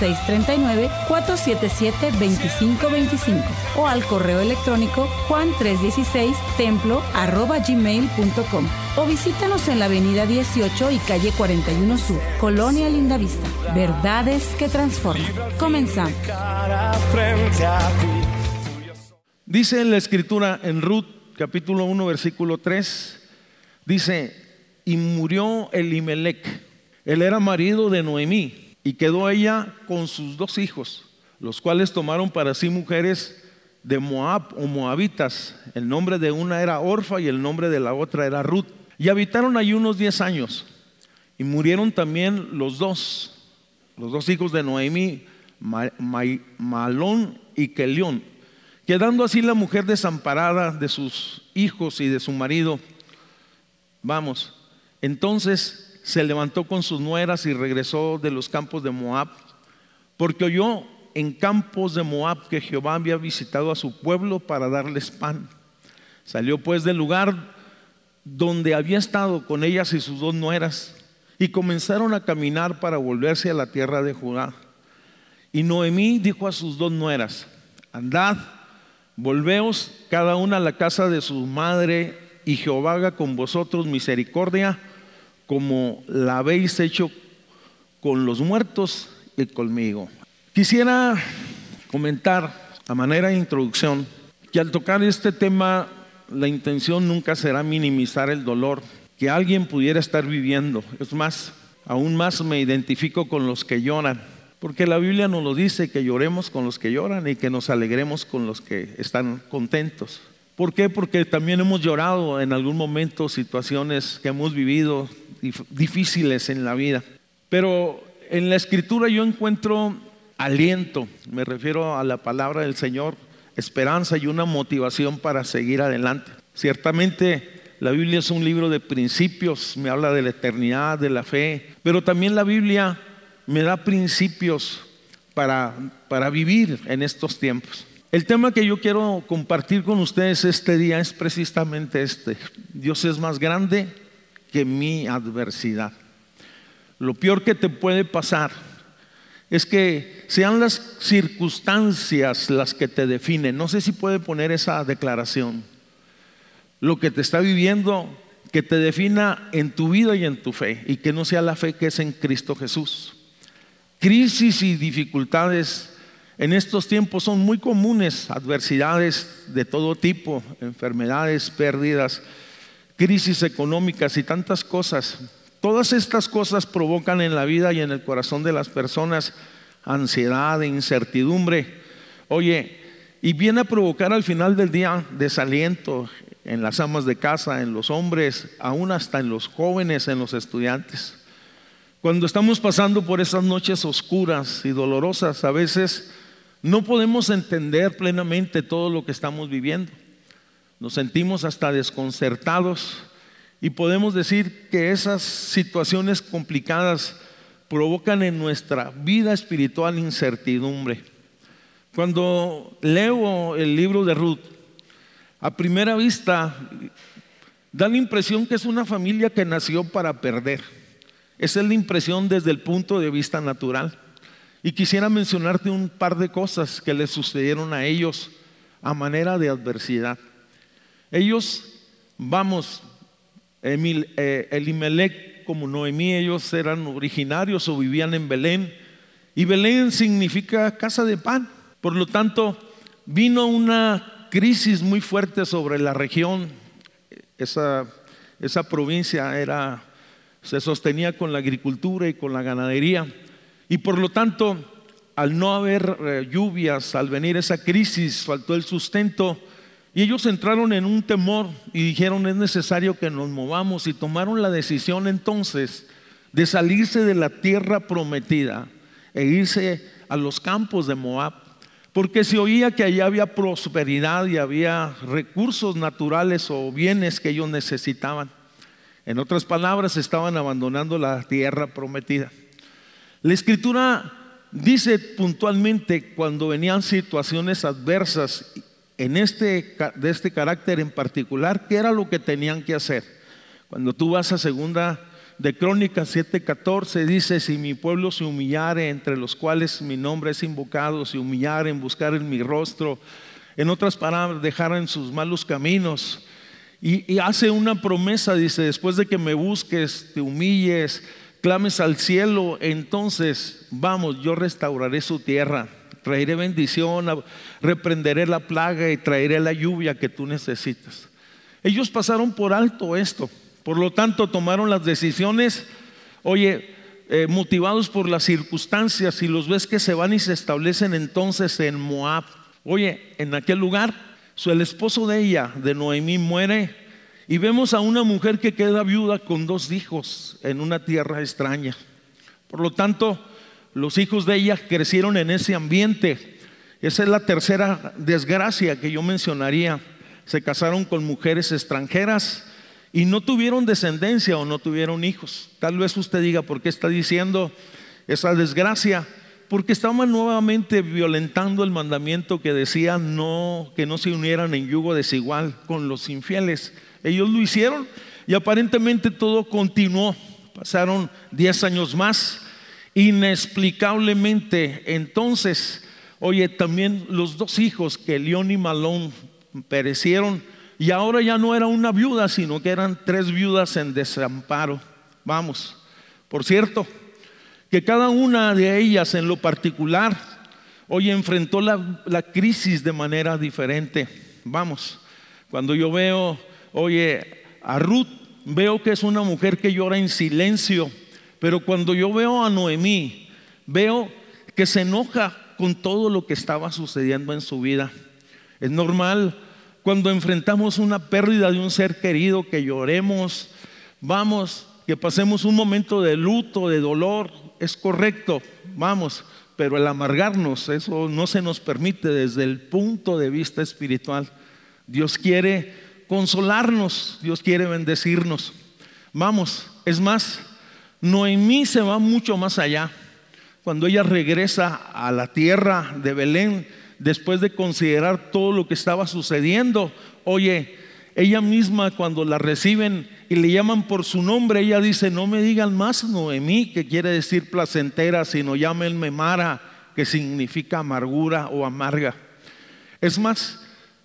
639-477-2525 o al correo electrónico juan316templo gmail.com o visítanos en la avenida 18 y calle 41 Sur, Colonia Lindavista. Verdades que transforman. Comenzamos. Dice la escritura en Ruth capítulo 1 versículo 3, dice, y murió Elimelech. Él era marido de Noemí y quedó ella con sus dos hijos, los cuales tomaron para sí mujeres de Moab o moabitas. El nombre de una era Orfa y el nombre de la otra era Ruth. Y habitaron allí unos diez años. Y murieron también los dos, los dos hijos de Noemí, Malón y Kelión, quedando así la mujer desamparada de sus hijos y de su marido. Vamos, entonces se levantó con sus nueras y regresó de los campos de Moab, porque oyó en campos de Moab que Jehová había visitado a su pueblo para darles pan. Salió pues del lugar donde había estado con ellas y sus dos nueras, y comenzaron a caminar para volverse a la tierra de Judá. Y Noemí dijo a sus dos nueras, andad, volveos cada una a la casa de su madre, y Jehová haga con vosotros misericordia como la habéis hecho con los muertos y conmigo. Quisiera comentar a manera de introducción que al tocar este tema la intención nunca será minimizar el dolor que alguien pudiera estar viviendo. Es más, aún más me identifico con los que lloran, porque la Biblia nos lo dice, que lloremos con los que lloran y que nos alegremos con los que están contentos. ¿Por qué? Porque también hemos llorado en algún momento situaciones que hemos vivido difíciles en la vida. Pero en la escritura yo encuentro aliento, me refiero a la palabra del Señor, esperanza y una motivación para seguir adelante. Ciertamente la Biblia es un libro de principios, me habla de la eternidad, de la fe, pero también la Biblia me da principios para, para vivir en estos tiempos. El tema que yo quiero compartir con ustedes este día es precisamente este. Dios es más grande que mi adversidad. Lo peor que te puede pasar es que sean las circunstancias las que te definen. No sé si puede poner esa declaración. Lo que te está viviendo, que te defina en tu vida y en tu fe, y que no sea la fe que es en Cristo Jesús. Crisis y dificultades en estos tiempos son muy comunes, adversidades de todo tipo, enfermedades, pérdidas crisis económicas y tantas cosas. Todas estas cosas provocan en la vida y en el corazón de las personas ansiedad, incertidumbre. Oye, y viene a provocar al final del día desaliento en las amas de casa, en los hombres, aún hasta en los jóvenes, en los estudiantes. Cuando estamos pasando por esas noches oscuras y dolorosas, a veces no podemos entender plenamente todo lo que estamos viviendo nos sentimos hasta desconcertados y podemos decir que esas situaciones complicadas provocan en nuestra vida espiritual incertidumbre. Cuando leo el libro de Ruth, a primera vista da la impresión que es una familia que nació para perder. Esa es la impresión desde el punto de vista natural. Y quisiera mencionarte un par de cosas que le sucedieron a ellos a manera de adversidad. Ellos, vamos, eh, Elimelech como Noemí, ellos eran originarios o vivían en Belén. Y Belén significa casa de pan. Por lo tanto, vino una crisis muy fuerte sobre la región. Esa, esa provincia era, se sostenía con la agricultura y con la ganadería. Y por lo tanto, al no haber eh, lluvias, al venir esa crisis, faltó el sustento y ellos entraron en un temor y dijeron es necesario que nos movamos y tomaron la decisión entonces de salirse de la tierra prometida e irse a los campos de Moab, porque se oía que allá había prosperidad y había recursos naturales o bienes que ellos necesitaban. En otras palabras, estaban abandonando la tierra prometida. La escritura dice puntualmente cuando venían situaciones adversas en este, de este carácter en particular, qué era lo que tenían que hacer. Cuando tú vas a segunda de Crónicas 7:14 dice, si mi pueblo se humillare, entre los cuales mi nombre es invocado, se humillare en buscar en mi rostro, en otras palabras, dejar en sus malos caminos. Y, y hace una promesa, dice, después de que me busques, te humilles, clames al cielo, entonces, vamos, yo restauraré su tierra, traeré bendición, reprenderé la plaga y traeré la lluvia que tú necesitas. Ellos pasaron por alto esto. Por lo tanto, tomaron las decisiones, oye, eh, motivados por las circunstancias y los ves que se van y se establecen entonces en Moab. Oye, en aquel lugar, el esposo de ella, de Noemí, muere y vemos a una mujer que queda viuda con dos hijos en una tierra extraña. Por lo tanto, los hijos de ella crecieron en ese ambiente. Esa es la tercera desgracia que yo mencionaría. Se casaron con mujeres extranjeras y no tuvieron descendencia o no tuvieron hijos. Tal vez usted diga, ¿por qué está diciendo esa desgracia? Porque estaban nuevamente violentando el mandamiento que decía no, que no se unieran en yugo desigual con los infieles. Ellos lo hicieron y aparentemente todo continuó. Pasaron 10 años más. Inexplicablemente, entonces, oye, también los dos hijos que León y Malón perecieron y ahora ya no era una viuda, sino que eran tres viudas en desamparo. Vamos, por cierto, que cada una de ellas en lo particular, hoy enfrentó la, la crisis de manera diferente. Vamos, cuando yo veo, oye, a Ruth, veo que es una mujer que llora en silencio, pero cuando yo veo a Noemí, veo que se enoja con todo lo que estaba sucediendo en su vida. Es normal cuando enfrentamos una pérdida de un ser querido, que lloremos, vamos, que pasemos un momento de luto, de dolor, es correcto, vamos, pero el amargarnos, eso no se nos permite desde el punto de vista espiritual. Dios quiere consolarnos, Dios quiere bendecirnos. Vamos, es más, Noemí se va mucho más allá. Cuando ella regresa a la tierra de Belén, después de considerar todo lo que estaba sucediendo, oye, ella misma cuando la reciben y le llaman por su nombre, ella dice, no me digan más Noemí, que quiere decir placentera, sino llámenme Mara, que significa amargura o amarga. Es más,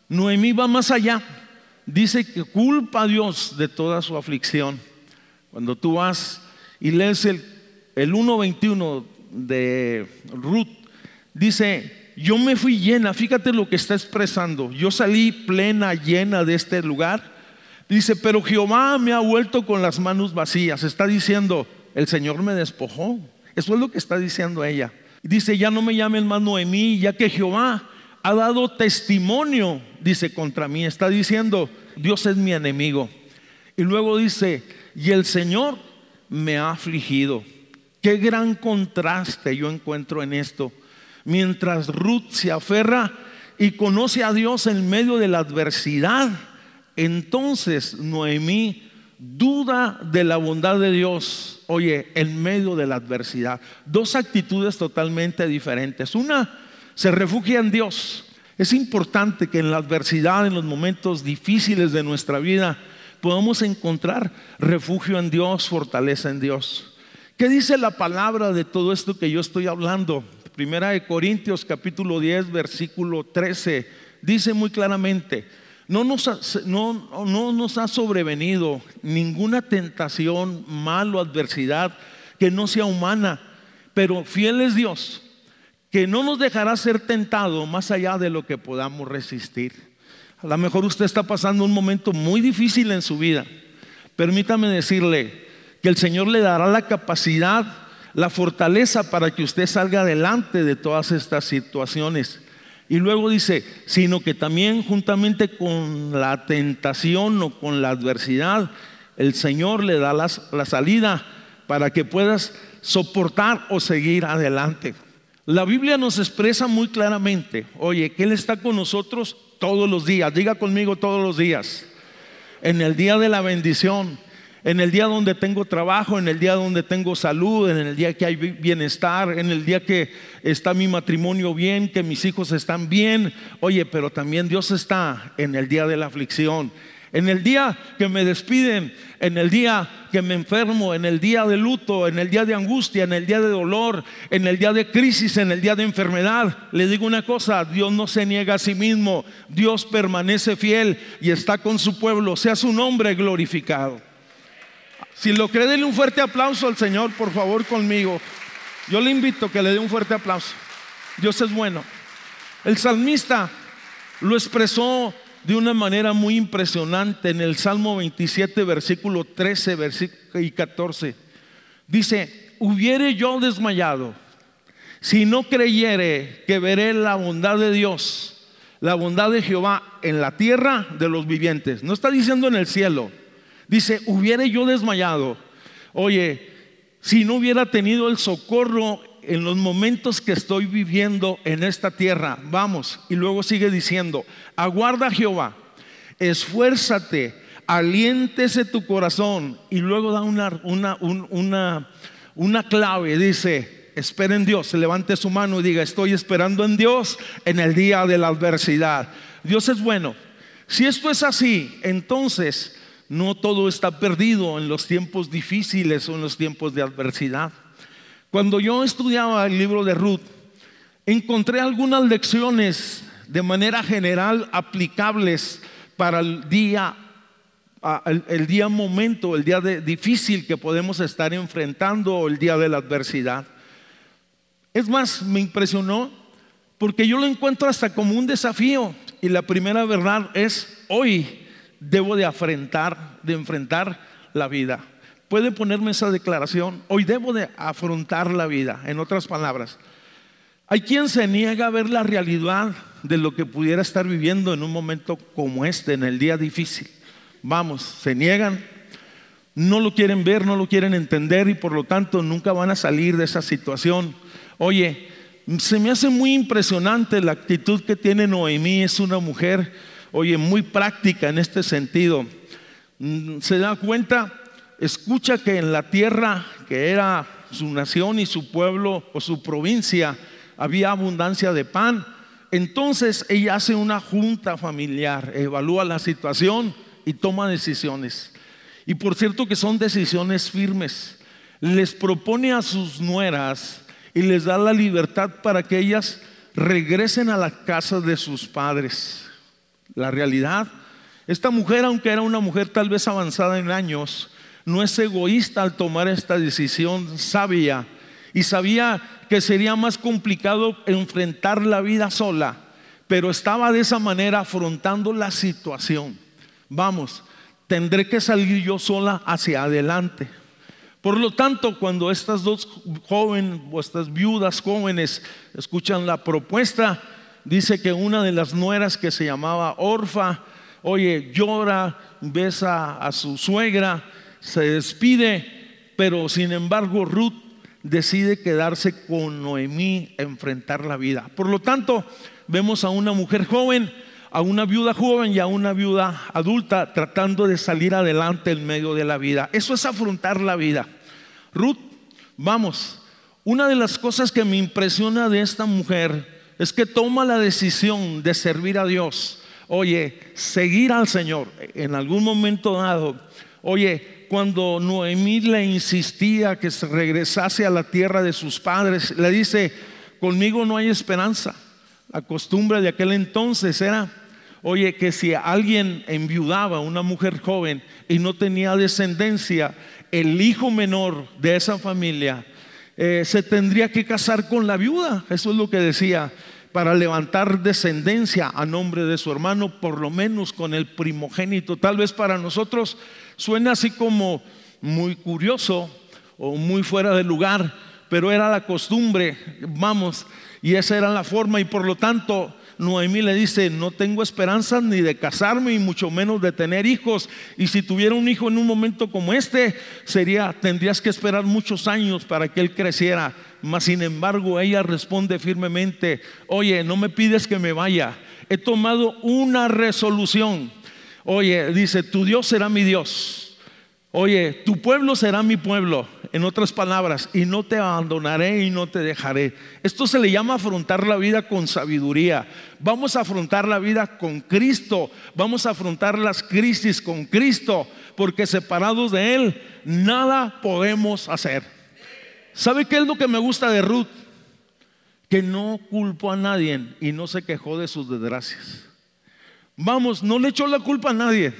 Noemí va más allá. Dice que culpa a Dios de toda su aflicción. Cuando tú vas y lees el, el 1.21 de Ruth, dice, yo me fui llena, fíjate lo que está expresando, yo salí plena, llena de este lugar. Dice, pero Jehová me ha vuelto con las manos vacías. Está diciendo, el Señor me despojó. Eso es lo que está diciendo ella. Dice, ya no me llamen más Noemí, ya que Jehová ha dado testimonio, dice, contra mí. Está diciendo, Dios es mi enemigo. Y luego dice, y el Señor me ha afligido. Qué gran contraste yo encuentro en esto mientras Ruth se aferra y conoce a Dios en medio de la adversidad, entonces Noemí duda de la bondad de Dios, oye, en medio de la adversidad. Dos actitudes totalmente diferentes. Una, se refugia en Dios. Es importante que en la adversidad, en los momentos difíciles de nuestra vida, podamos encontrar refugio en Dios, fortaleza en Dios. ¿Qué dice la palabra de todo esto que yo estoy hablando? Primera de Corintios capítulo 10 versículo 13 dice muy claramente, no nos, ha, no nos ha sobrevenido ninguna tentación, mal o adversidad que no sea humana, pero fiel es Dios, que no nos dejará ser tentado más allá de lo que podamos resistir. A lo mejor usted está pasando un momento muy difícil en su vida. Permítame decirle que el Señor le dará la capacidad la fortaleza para que usted salga adelante de todas estas situaciones. Y luego dice, sino que también juntamente con la tentación o con la adversidad, el Señor le da la salida para que puedas soportar o seguir adelante. La Biblia nos expresa muy claramente, oye, que Él está con nosotros todos los días, diga conmigo todos los días, en el día de la bendición, en el día donde tengo trabajo, en el día donde tengo salud, en el día que hay bienestar, en el día que está mi matrimonio bien, que mis hijos están bien. Oye, pero también Dios está en el día de la aflicción, en el día que me despiden, en el día que me enfermo, en el día de luto, en el día de angustia, en el día de dolor, en el día de crisis, en el día de enfermedad. Le digo una cosa, Dios no se niega a sí mismo, Dios permanece fiel y está con su pueblo, sea su nombre glorificado. Si lo cree, denle un fuerte aplauso al Señor, por favor, conmigo. Yo le invito a que le dé un fuerte aplauso. Dios es bueno. El salmista lo expresó de una manera muy impresionante en el Salmo 27, versículo 13 y 14. Dice, hubiere yo desmayado si no creyere que veré la bondad de Dios, la bondad de Jehová en la tierra de los vivientes. No está diciendo en el cielo. Dice, hubiere yo desmayado. Oye, si no hubiera tenido el socorro en los momentos que estoy viviendo en esta tierra. Vamos, y luego sigue diciendo, aguarda Jehová, esfuérzate, aliéntese tu corazón. Y luego da una, una, una, una clave, dice, espera en Dios, levante su mano y diga, estoy esperando en Dios en el día de la adversidad. Dios es bueno. Si esto es así, entonces no todo está perdido en los tiempos difíciles o en los tiempos de adversidad. Cuando yo estudiaba el libro de Ruth, encontré algunas lecciones de manera general aplicables para el día, el, día momento, el día difícil que podemos estar enfrentando o el día de la adversidad. Es más, me impresionó porque yo lo encuentro hasta como un desafío y la primera verdad es hoy debo de de enfrentar la vida puede ponerme esa declaración. Hoy debo de afrontar la vida, en otras palabras. Hay quien se niega a ver la realidad de lo que pudiera estar viviendo en un momento como este, en el día difícil. Vamos, se niegan, no lo quieren ver, no lo quieren entender y por lo tanto nunca van a salir de esa situación. Oye, se me hace muy impresionante la actitud que tiene Noemí, es una mujer, oye, muy práctica en este sentido. Mm, se da cuenta escucha que en la tierra que era su nación y su pueblo o su provincia había abundancia de pan. Entonces ella hace una junta familiar, evalúa la situación y toma decisiones. Y por cierto que son decisiones firmes. Les propone a sus nueras y les da la libertad para que ellas regresen a la casa de sus padres. La realidad, esta mujer, aunque era una mujer tal vez avanzada en años, no es egoísta al tomar esta decisión sabia y sabía que sería más complicado enfrentar la vida sola, pero estaba de esa manera afrontando la situación. Vamos, tendré que salir yo sola hacia adelante. Por lo tanto, cuando estas dos jóvenes estas viudas jóvenes escuchan la propuesta, dice que una de las nueras que se llamaba Orfa, oye, llora, besa a su suegra se despide, pero sin embargo Ruth decide quedarse con Noemí a enfrentar la vida. Por lo tanto, vemos a una mujer joven, a una viuda joven y a una viuda adulta tratando de salir adelante en medio de la vida. Eso es afrontar la vida. Ruth, vamos, una de las cosas que me impresiona de esta mujer es que toma la decisión de servir a Dios. Oye, seguir al Señor en algún momento dado. Oye, cuando Noemí le insistía que se regresase a la tierra de sus padres, le dice, conmigo no hay esperanza. La costumbre de aquel entonces era, oye, que si alguien enviudaba, una mujer joven, y no tenía descendencia, el hijo menor de esa familia eh, se tendría que casar con la viuda. Eso es lo que decía para levantar descendencia a nombre de su hermano, por lo menos con el primogénito. Tal vez para nosotros suena así como muy curioso o muy fuera de lugar, pero era la costumbre, vamos, y esa era la forma y por lo tanto Noemí le dice, no tengo esperanza ni de casarme y mucho menos de tener hijos. Y si tuviera un hijo en un momento como este, sería, tendrías que esperar muchos años para que él creciera. Mas sin embargo, ella responde firmemente, oye, no me pides que me vaya. He tomado una resolución. Oye, dice, tu Dios será mi Dios. Oye, tu pueblo será mi pueblo, en otras palabras, y no te abandonaré y no te dejaré. Esto se le llama afrontar la vida con sabiduría. Vamos a afrontar la vida con Cristo, vamos a afrontar las crisis con Cristo, porque separados de Él, nada podemos hacer. ¿Sabe qué es lo que me gusta de Ruth? Que no culpó a nadie y no se quejó de sus desgracias. Vamos, no le echó la culpa a nadie.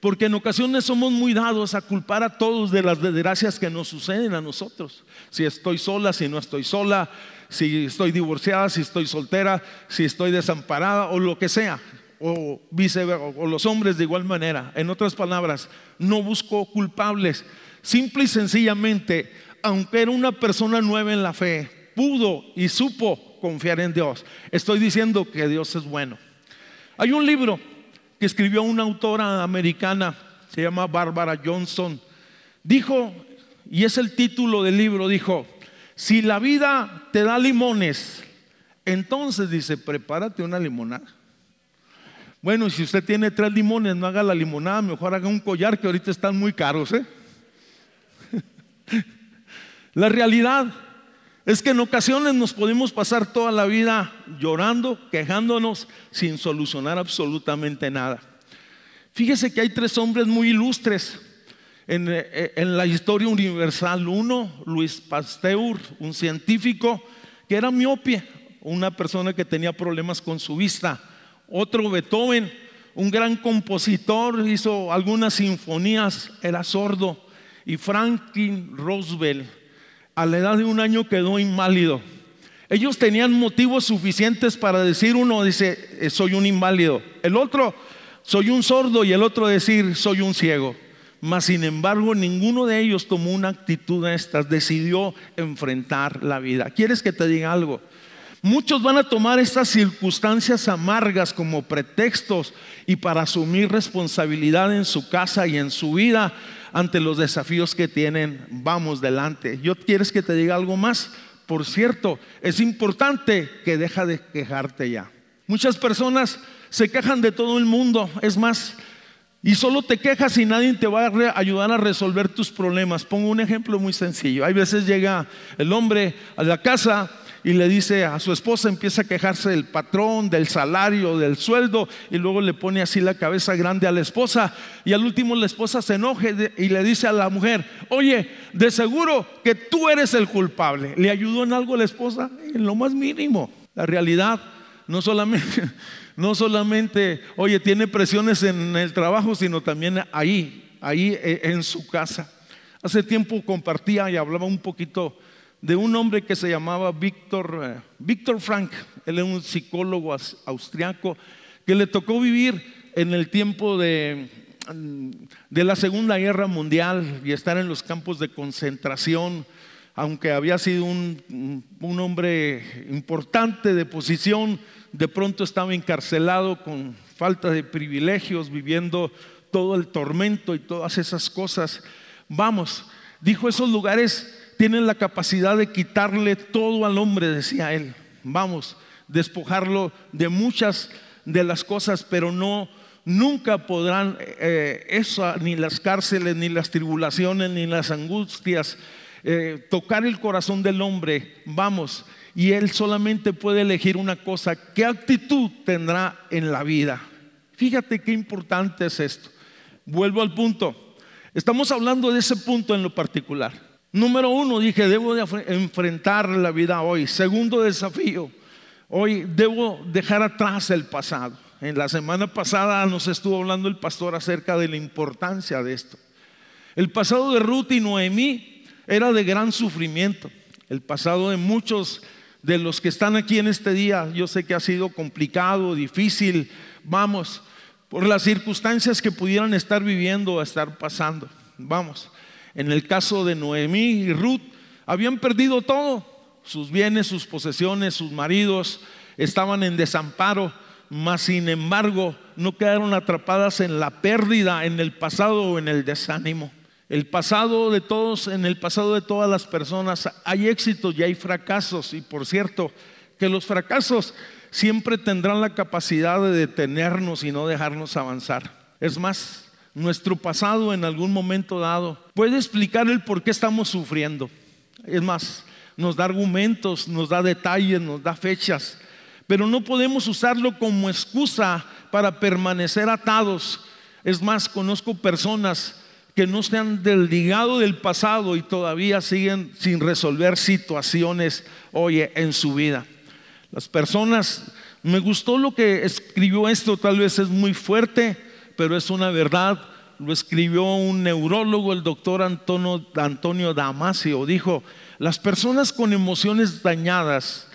Porque en ocasiones somos muy dados a culpar a todos de las desgracias que nos suceden a nosotros. Si estoy sola, si no estoy sola, si estoy divorciada, si estoy soltera, si estoy desamparada o lo que sea. O viceversa, o los hombres de igual manera. En otras palabras, no busco culpables. Simple y sencillamente, aunque era una persona nueva en la fe, pudo y supo confiar en Dios. Estoy diciendo que Dios es bueno. Hay un libro que escribió una autora americana, se llama Barbara Johnson, dijo, y es el título del libro, dijo, si la vida te da limones, entonces dice, prepárate una limonada. Bueno, si usted tiene tres limones, no haga la limonada, mejor haga un collar que ahorita están muy caros. ¿eh? la realidad es que en ocasiones nos podemos pasar toda la vida llorando, quejándonos, sin solucionar absolutamente nada. Fíjese que hay tres hombres muy ilustres en, eh, la historia universal. Uno, Luis Pasteur, un científico que era miopia, una persona que tenía problemas con su vista. Otro, Beethoven, un gran compositor, hizo algunas sinfonías, era sordo. Y Franklin Roosevelt, a la edad de un año quedó inválido. Ellos tenían motivos suficientes para decir, uno dice, eh, soy un inválido, el otro, soy un sordo y el otro decir, soy un ciego. Mas sin embargo, ninguno de ellos tomó una actitud de estas, decidió enfrentar la vida. ¿Quieres que te diga algo? Muchos van a tomar estas circunstancias amargas como pretextos y para asumir responsabilidad en su casa y en su vida ante los desafíos que tienen, vamos delante. Yo quieres que te diga algo más. Por cierto, es importante que deja de quejarte ya. Muchas personas se quejan de todo el mundo, es más, y solo te quejas y nadie te va a ayudar a resolver tus problemas. Pongo un ejemplo muy sencillo. Hay veces llega el hombre a la casa y le dice a su esposa, empieza a quejarse del patrón, del salario, del sueldo, y luego le pone así la cabeza grande a la esposa, y al último la esposa se enoje y le dice a la mujer, oye, de seguro que tú eres el culpable. ¿Le ayudó en algo la esposa? En lo más mínimo. La realidad no solamente, no solamente, oye, tiene presiones en el trabajo, sino también ahí, ahí eh, en su casa. Hace tiempo compartía y hablaba un poquito de un hombre que se llamaba Víctor, eh, Víctor Frank, él es un psicólogo austriaco, que le tocó vivir en el tiempo de, mm, de la Segunda Guerra Mundial y estar en los campos de concentración, aunque había sido un, un hombre importante de posición, de pronto estaba encarcelado con falta de privilegios, viviendo todo el tormento y todas esas cosas. Vamos, dijo esos lugares tienen la capacidad de quitarle todo al hombre, decía él. Vamos, despojarlo de muchas de las cosas, pero no, nunca podrán eh, eso, ni las cárceles, ni las tribulaciones, ni las angustias, eh, tocar el corazón del hombre. Vamos, y él solamente puede elegir una cosa, ¿qué actitud tendrá en la vida? Fíjate qué importante es esto. Vuelvo al punto. Estamos hablando de ese punto en lo particular. Número uno, dije, debo de enfrentar la vida hoy. Segundo desafío, hoy debo dejar atrás el pasado. En la semana pasada nos estuvo hablando el pastor acerca de la importancia de esto. El pasado de Ruth y Noemí era de gran sufrimiento. El pasado de muchos de los que están aquí en este día, yo sé que ha sido complicado, difícil, vamos, por las circunstancias que pudieran estar viviendo o estar pasando. Vamos. En el caso de Noemí y Ruth, habían perdido todo, sus bienes, sus posesiones, sus maridos, estaban en desamparo, mas sin embargo no quedaron atrapadas en la pérdida, en el pasado o en el desánimo. El pasado de todos, en el pasado de todas las personas hay éxitos y hay fracasos. Y por cierto, que los fracasos siempre tendrán la capacidad de detenernos y no dejarnos avanzar. Es más, nuestro pasado en algún momento dado. Puede explicar el por qué estamos sufriendo. Es más, nos da argumentos, nos da detalles, nos da fechas. Pero no podemos usarlo como excusa para permanecer atados. Es más, conozco personas que no se han desligado del pasado y todavía siguen sin resolver situaciones, oye, en su vida. Las personas, me gustó lo que escribió esto, tal vez es muy fuerte, pero es una verdad. Lo escribió un neurólogo, el doctor Antonio, Antonio Damasio. Dijo, las personas con emociones dañadas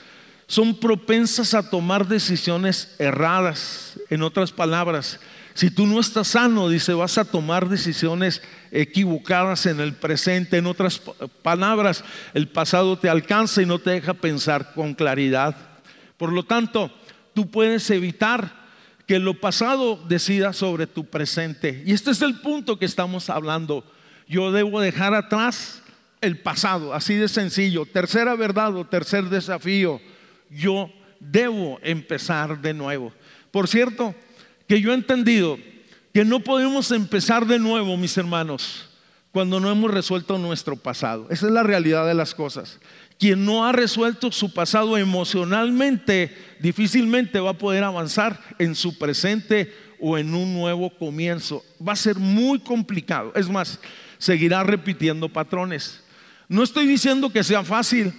son propensas a tomar decisiones erradas. En otras palabras, si tú no estás sano, dice, vas a tomar decisiones equivocadas en el presente. En otras palabras, el pasado te alcanza y no te deja pensar con claridad. Por lo tanto, tú puedes evitar que lo pasado decida sobre tu presente. Y este es el punto que estamos hablando. Yo debo dejar atrás el pasado, así de sencillo. Tercera verdad o tercer desafío, yo debo empezar de nuevo. Por cierto, que yo he entendido que no podemos empezar de nuevo, mis hermanos, cuando no hemos resuelto nuestro pasado. Esa es la realidad de las cosas. Quien no ha resuelto su pasado emocionalmente, difícilmente va a poder avanzar en su presente o en un nuevo comienzo. Va a ser muy complicado. Es más, seguirá repitiendo patrones. No estoy diciendo que sea fácil,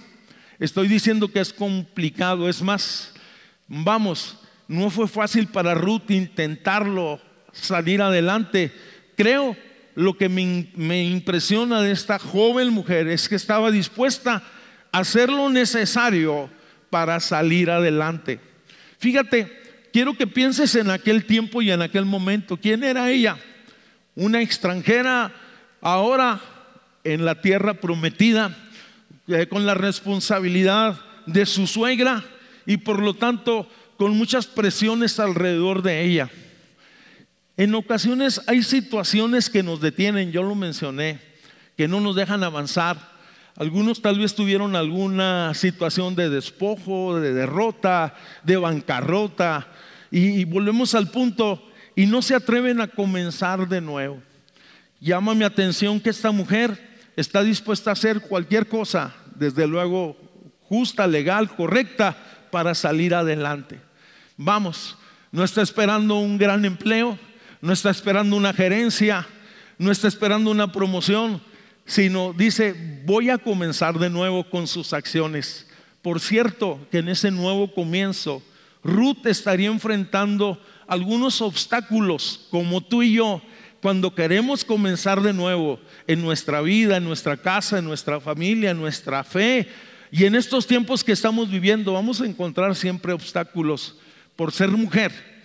estoy diciendo que es complicado. Es más, vamos, no fue fácil para Ruth intentarlo salir adelante. Creo lo que me, impresiona de esta joven mujer es que estaba dispuesta hacer lo necesario para salir adelante. Fíjate, quiero que pienses en aquel tiempo y en aquel momento. ¿Quién era ella? Una extranjera ahora en la tierra prometida, eh, con la responsabilidad de su suegra y por lo tanto con muchas presiones alrededor de ella. En ocasiones hay situaciones que nos detienen, yo lo mencioné, que no nos dejan avanzar. Algunos tal vez tuvieron alguna situación de despojo, de derrota, de bancarrota, y, volvemos al punto y no se atreven a comenzar de nuevo. Llama mi atención que esta mujer está dispuesta a hacer cualquier cosa, desde luego justa, legal, correcta, para salir adelante. Vamos, no está esperando un gran empleo, no está esperando una gerencia, no está esperando una promoción, sino dice, voy a comenzar de nuevo con sus acciones. Por cierto, que en ese nuevo comienzo, Ruth estaría enfrentando algunos obstáculos como tú y yo cuando queremos comenzar de nuevo en nuestra vida, en nuestra casa, en nuestra familia, en nuestra fe. Y en estos tiempos que estamos viviendo vamos a encontrar siempre obstáculos por ser mujer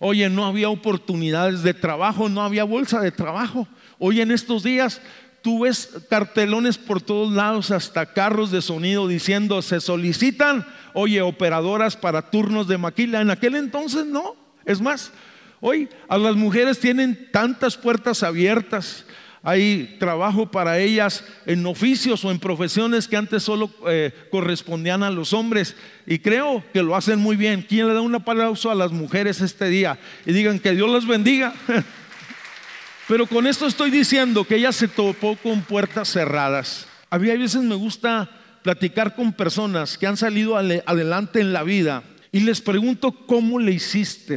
Oye, no había oportunidades de trabajo, no había bolsa de trabajo. Hoy en estos días tú ves cartelones por todos lados, hasta carros de sonido diciendo se solicitan, oye, operadoras para turnos de maquila. En aquel entonces no. Es más, hoy a las mujeres tienen tantas puertas abiertas hay trabajo para ellas en oficios o en profesiones que antes solo eh, correspondían a los hombres. Y creo que lo hacen muy bien. ¿Quién le da un aplauso a las mujeres este día? Y digan que Dios las bendiga. Pero con esto estoy diciendo que ella se topó con puertas cerradas. A mí a veces me gusta platicar con personas que han salido adelante en la vida y les pregunto cómo le hiciste.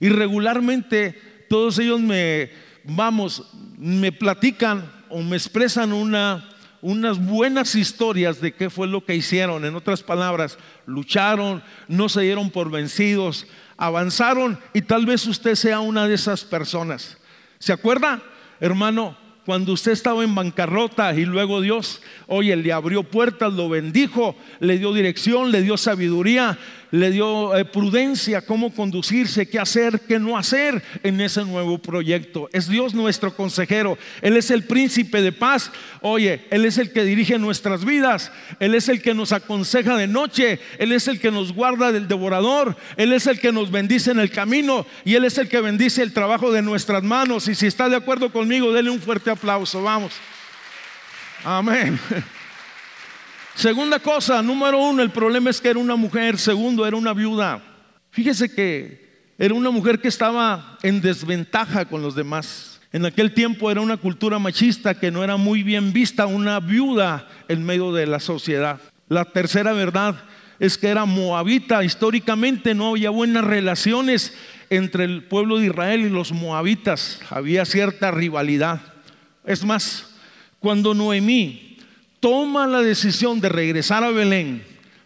Y regularmente todos ellos me, vamos, me platican o me expresan una, unas buenas historias de qué fue lo que hicieron. En otras palabras, lucharon, no se dieron por vencidos, avanzaron y tal vez usted sea una de esas personas. ¿Se acuerda, hermano? Cuando usted estaba en bancarrota y luego Dios, oye, le abrió puertas, lo bendijo, le dio dirección, le dio sabiduría, le dio eh, prudencia, cómo conducirse, qué hacer, qué no hacer en ese nuevo proyecto. Es Dios nuestro consejero, Él es el príncipe de paz. Oye, Él es el que dirige nuestras vidas, Él es el que nos aconseja de noche, Él es el que nos guarda del devorador, Él es el que nos bendice en el camino y Él es el que bendice el trabajo de nuestras manos. Y si está de acuerdo conmigo, denle un fuerte aplauso, vamos. Amén. Segunda cosa, número uno, el problema es que era una mujer. Segundo, era una viuda. Fíjese que era una mujer que estaba en desventaja con los demás. En aquel tiempo era una cultura machista que no era muy bien vista una viuda en medio de la sociedad. La tercera verdad es que era moabita. Históricamente no había buenas relaciones entre el pueblo de Israel y los moabitas. Había cierta rivalidad. Es más, cuando Noemí toma la decisión de regresar a Belén,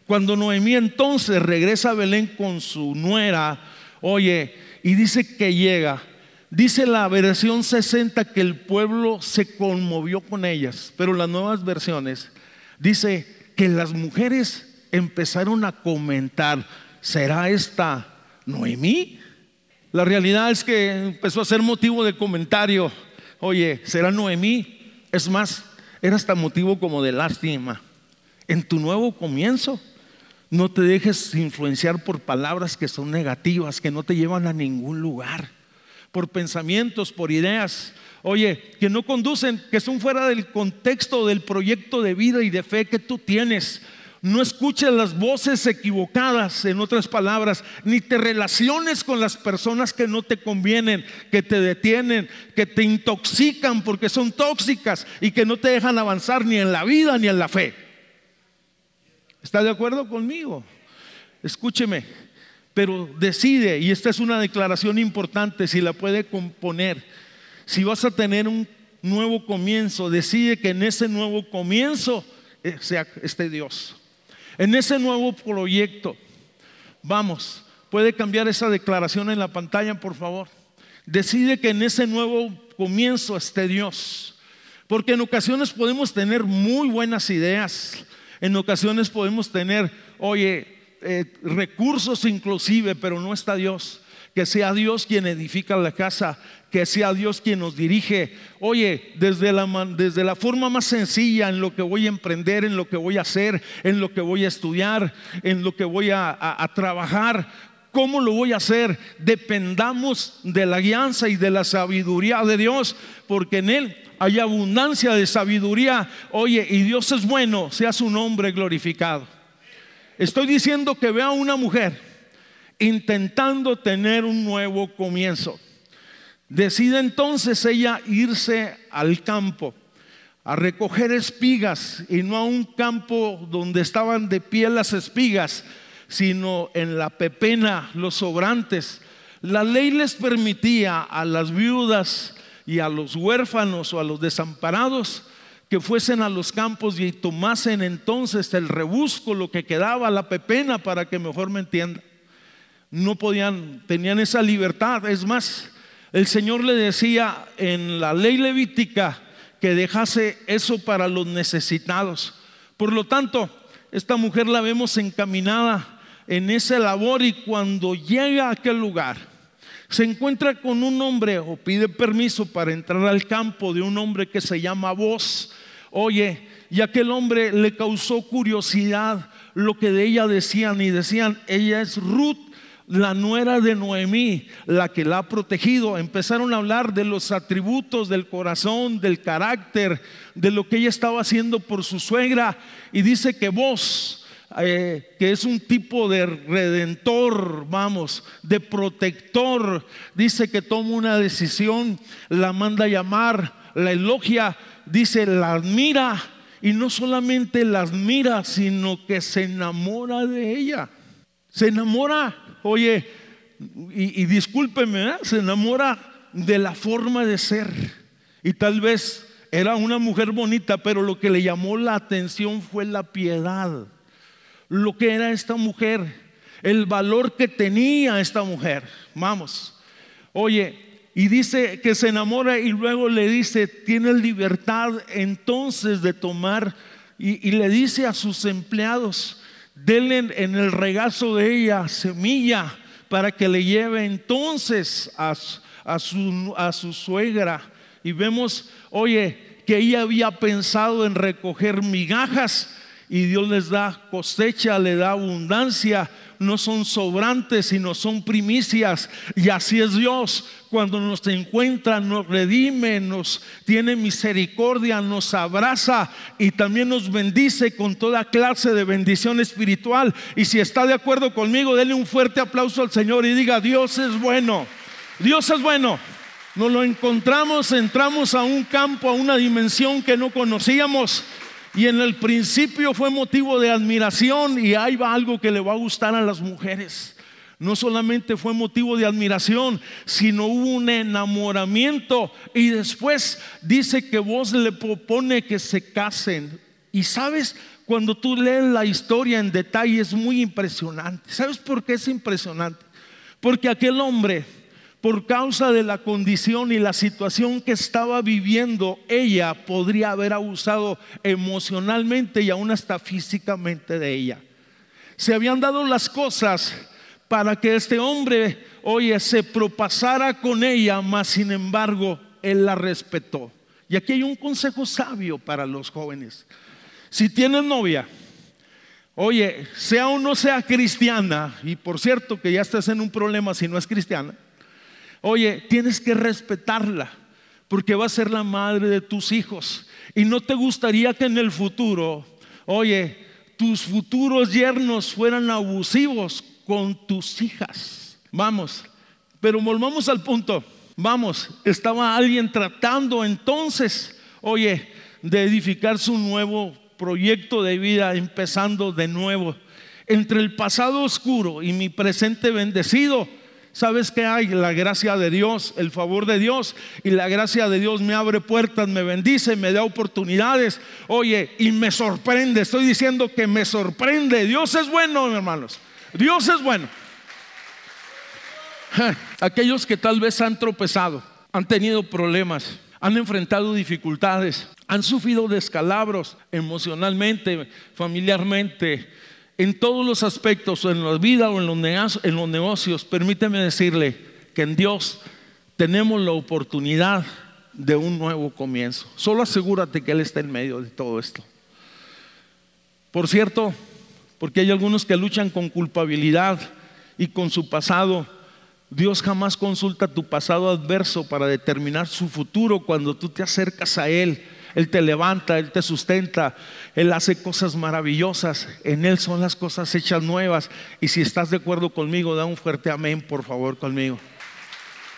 cuando Noemí entonces regresa a Belén con su nuera, oye, y dice que llega, dice la versión 60 que el pueblo se conmovió con ellas, pero las nuevas versiones dice que las mujeres empezaron a comentar, ¿será esta Noemí? La realidad es que empezó a ser motivo de comentario, oye, ¿será Noemí? Es más, era hasta motivo como de lástima. En tu nuevo comienzo, no te dejes influenciar por palabras que son negativas, que no te llevan a ningún lugar, por pensamientos, por ideas, oye, que no conducen, que son fuera del contexto del proyecto de vida y de fe que tú tienes. No escuches las voces equivocadas, en otras palabras, ni te relaciones con las personas que no te convienen, que te detienen, que te intoxican porque son tóxicas y que no te dejan avanzar ni en la vida ni en la fe. ¿Está de acuerdo conmigo? Escúcheme, pero decide, y esta es una declaración importante, si la puede componer, si vas a tener un nuevo comienzo, decide que en ese nuevo comienzo eh, sea este Dios. En ese nuevo proyecto, vamos, puede cambiar esa declaración en la pantalla, por favor. Decide que en ese nuevo comienzo esté Dios. Porque en ocasiones podemos tener muy buenas ideas, en ocasiones podemos tener, oye, eh, recursos inclusive, pero no está Dios. Que sea Dios quien edifica la casa, que sea Dios quien nos dirige. Oye, desde la, desde la forma más sencilla en lo que voy a emprender, en lo que voy a hacer, en lo que voy a estudiar, en lo que voy a, a trabajar, ¿Cómo lo voy a hacer? Dependamos de la guianza y de la sabiduría de Dios, porque en Él hay abundancia de sabiduría. Oye, y Dios es bueno, sea su nombre glorificado. Estoy diciendo que vea a una mujer intentando tener un nuevo comienzo. Decide entonces ella irse al campo a recoger espigas y no a un campo donde estaban de pie las espigas, sino en la pepena, los sobrantes. La ley les permitía a las viudas y a los huérfanos o a los desamparados que fuesen a los campos y tomasen entonces el rebusco, lo que quedaba, la pepena, para que mejor me entienda. No podían, tenían esa libertad. Es más, el Señor le decía en la ley levítica que dejase eso para los necesitados. Por lo tanto, esta mujer la vemos encaminada en esa labor y cuando llega a aquel lugar, se encuentra con un hombre o pide permiso para entrar al campo de un hombre que se llama Vos. Oye, y aquel hombre le causó curiosidad lo que de ella decían y decían, ella es Ruth, la nuera de Noemí, la que la ha protegido. Empezaron a hablar de los atributos del corazón, del carácter, de lo que ella estaba haciendo por su suegra. Y dice que vos, eh, que es un tipo de redentor, vamos, de protector, dice que toma una decisión, la manda a llamar, la elogia, dice, la admira y no solamente la admira, sino que se enamora de ella. Se enamora, oye, y, discúlpeme, se enamora de la forma de ser. Y tal vez era una mujer bonita, pero lo que le llamó la atención fue la piedad lo que era esta mujer, el valor que tenía esta mujer. Vamos, oye, y dice que se enamora y luego le dice, tiene libertad entonces de tomar y, le dice a sus empleados, denle en el regazo de ella semilla para que le lleve entonces a, a, su, a su suegra. Y vemos, oye, que ella había pensado en recoger migajas y Dios les da cosecha, le da abundancia. No son sobrantes, sino son primicias. Y así es Dios. Cuando nos encuentra, nos redime, nos tiene misericordia, nos abraza y también nos bendice con toda clase de bendición espiritual. Y si está de acuerdo conmigo, denle un fuerte aplauso al Señor y diga, Dios es bueno. Dios es bueno. Nos lo encontramos, entramos a un campo, a una dimensión que no conocíamos. Y en el principio fue motivo de admiración y ahí va algo que le va a gustar a las mujeres. No solamente fue motivo de admiración, sino hubo un enamoramiento. Y después dice que vos le propone que se casen. Y sabes, cuando tú lees la historia en detalle es muy impresionante. ¿Sabes por qué es impresionante? Porque aquel hombre por causa de la condición y la situación que estaba viviendo, ella podría haber abusado emocionalmente y aún hasta físicamente de ella. Se habían dado las cosas para que este hombre, oye, se propasara con ella, mas sin embargo, él la respetó. Y aquí hay un consejo sabio para los jóvenes. Si tienes novia, oye, sea o no sea cristiana, y por cierto que ya estás en un problema si no es cristiana, Oye, tienes que respetarla porque va a ser la madre de tus hijos. Y no te gustaría que en el futuro, oye, tus futuros yernos fueran abusivos con tus hijas. Vamos, pero volvamos al punto. Vamos, estaba alguien tratando entonces, oye, de edificar su nuevo proyecto de vida, empezando de nuevo. Entre el pasado oscuro y mi presente bendecido, ¿Sabes qué hay? La gracia de Dios, el favor de Dios. Y la gracia de Dios me abre puertas, me bendice, me da oportunidades. Oye, y me sorprende. Estoy diciendo que me sorprende. Dios es bueno, hermanos. Dios es bueno. Aquellos que tal vez han tropezado, han tenido problemas, han enfrentado dificultades, han sufrido descalabros emocionalmente, familiarmente, en todos los aspectos, en la vida o en los, en los negocios, permíteme decirle que en Dios tenemos la oportunidad de un nuevo comienzo. Solo asegúrate que Él está en medio de todo esto. Por cierto, porque hay algunos que luchan con culpabilidad y con su pasado. Dios jamás consulta tu pasado adverso para determinar su futuro cuando tú te acercas a Él él te levanta, Él te sustenta, Él hace cosas maravillosas. En Él son las cosas hechas nuevas. Y si estás de acuerdo conmigo, da un fuerte amén, por favor, conmigo.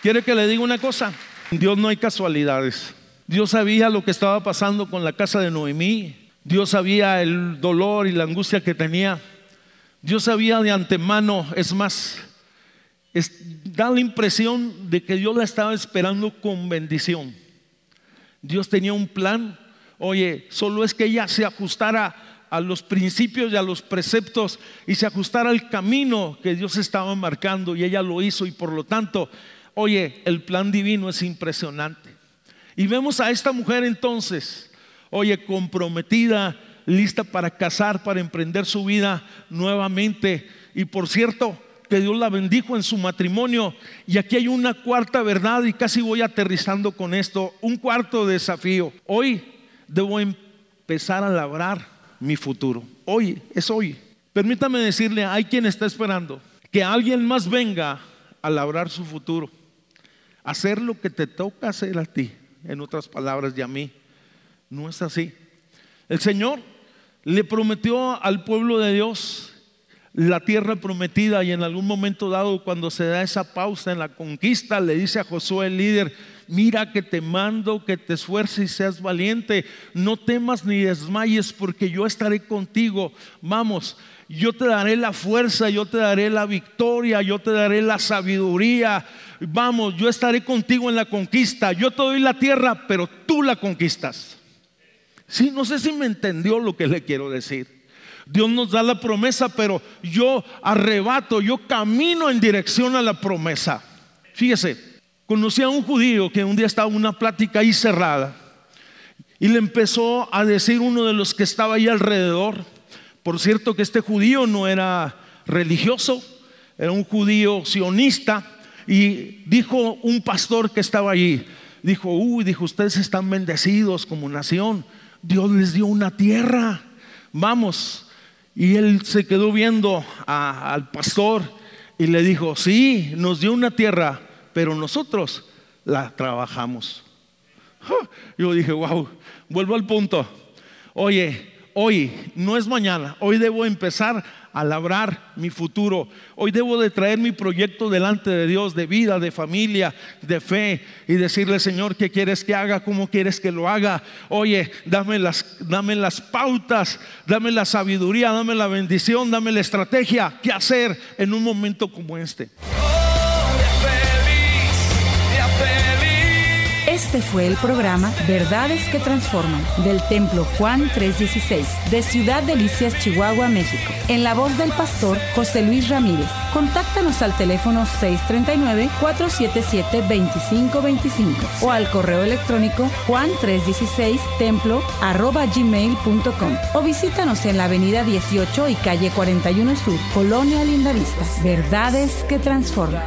¿Quiere que le diga una cosa? En Dios no hay casualidades. Dios sabía lo que estaba pasando con la casa de Noemí. Dios sabía el dolor y la angustia que tenía. Dios sabía de antemano, es más, da la impresión de que Dios la estaba esperando con bendición. Dios tenía un plan. Oye, solo es que ella se ajustara a los principios y a los preceptos y se ajustara al camino que Dios estaba marcando y ella lo hizo y por lo tanto, oye, el plan divino es impresionante. Y vemos a esta mujer entonces, oye, comprometida, lista para casar, para emprender su vida nuevamente. Y por cierto, que Dios la bendijo en su matrimonio. Y aquí hay una cuarta verdad y casi voy aterrizando con esto, un cuarto desafío. Hoy debo empezar a labrar mi futuro. Hoy, es hoy. Permítame decirle, hay quien está esperando que alguien más venga a labrar su futuro. Hacer lo que te toca hacer a ti, en otras palabras, y a mí. No es así. El Señor le prometió al pueblo de Dios la tierra prometida y en algún momento dado cuando se da esa pausa en la conquista le dice a Josué el líder, mira que te mando que te esfuerces y seas valiente, no temas ni desmayes porque yo estaré contigo, vamos, yo te daré la fuerza, yo te daré la victoria, yo te daré la sabiduría, vamos, yo estaré contigo en la conquista, yo te doy la tierra, pero tú la conquistas. Sí, no sé si me entendió lo que le quiero decir. Dios nos da la promesa, pero yo arrebato, yo camino en dirección a la promesa. Fíjese, conocí a un judío que un día estaba en una plática ahí cerrada y le empezó a decir uno de los que estaba ahí alrededor, por cierto que este judío no era religioso, era un judío sionista y dijo un pastor que estaba allí, dijo, uy, dijo, ustedes están bendecidos como nación, Dios les dio una tierra, vamos, y él se quedó viendo al pastor y le dijo, sí, nos dio una tierra, pero nosotros la trabajamos. Yo dije, wow, vuelvo al punto. Oye, hoy, no es mañana, hoy debo empezar a labrar mi futuro. Hoy debo de traer mi proyecto delante de Dios, de vida, de familia, de fe, y decirle, Señor, ¿qué quieres que haga? ¿Cómo quieres que lo haga? Oye, dame las, dame las pautas, dame la sabiduría, dame la bendición, dame la estrategia, qué hacer en un momento como este. Este fue el programa Verdades que Transforman del Templo Juan 316 de Ciudad Delicias, Chihuahua, México. En la voz del pastor José Luis Ramírez. Contáctanos al teléfono 639-477-2525 o al correo electrónico juan316 templo arroba gmail.com o visítanos en la avenida 18 y calle 41 Sur, Colonia Lindavista. Verdades que Transforman.